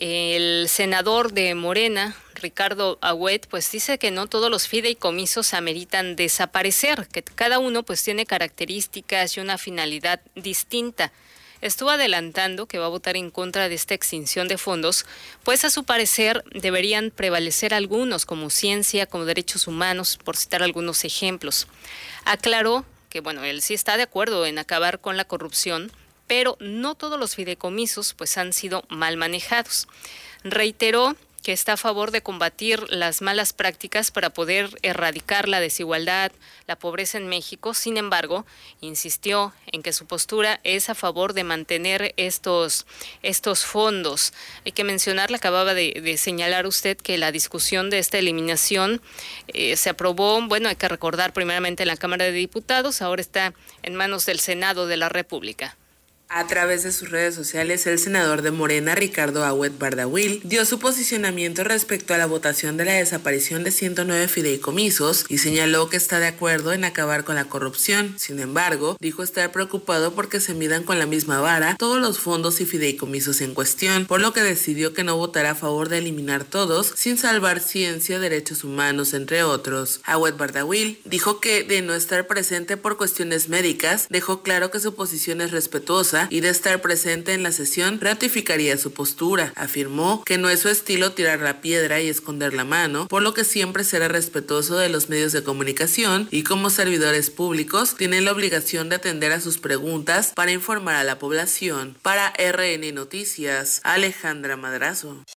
El senador de Morena, Ricardo Agüet, pues dice que no todos los fideicomisos ameritan desaparecer, que cada uno pues tiene características y una finalidad distinta. Estuvo adelantando que va a votar en contra de esta extinción de fondos, pues a su parecer deberían prevalecer algunos como ciencia, como derechos humanos, por citar algunos ejemplos. Aclaró que bueno, él sí está de acuerdo en acabar con la corrupción, pero no todos los fideicomisos pues han sido mal manejados. Reiteró que está a favor de combatir las malas prácticas para poder erradicar la desigualdad, la pobreza en México. Sin embargo, insistió en que su postura es a favor de mantener estos, estos fondos. Hay que mencionar, le acababa de, señalar usted que la discusión de esta eliminación eh, se aprobó, bueno, hay que recordar primeramente en la Cámara de Diputados, ahora está en manos del Senado de la República. A través de sus redes sociales, el senador de Morena, Ricardo Agüet Bardawil, dio su posicionamiento respecto a la votación de la desaparición de 109 fideicomisos y señaló que está de acuerdo en acabar con la corrupción. Sin embargo, dijo estar preocupado porque se midan con la misma vara todos los fondos y fideicomisos en cuestión, por lo que decidió que no votará a favor de eliminar todos sin salvar ciencia, derechos humanos, entre otros. Agüet Bardawil dijo que de no estar presente por cuestiones médicas, dejó claro que su posición es respetuosa y de estar presente en la sesión ratificaría su postura. Afirmó que no es su estilo tirar la piedra y esconder la mano, por lo que siempre será respetuoso de los medios de comunicación y como servidores públicos tiene la obligación de atender a sus preguntas para informar a la población. Para RN Noticias, Alejandra Madrazo.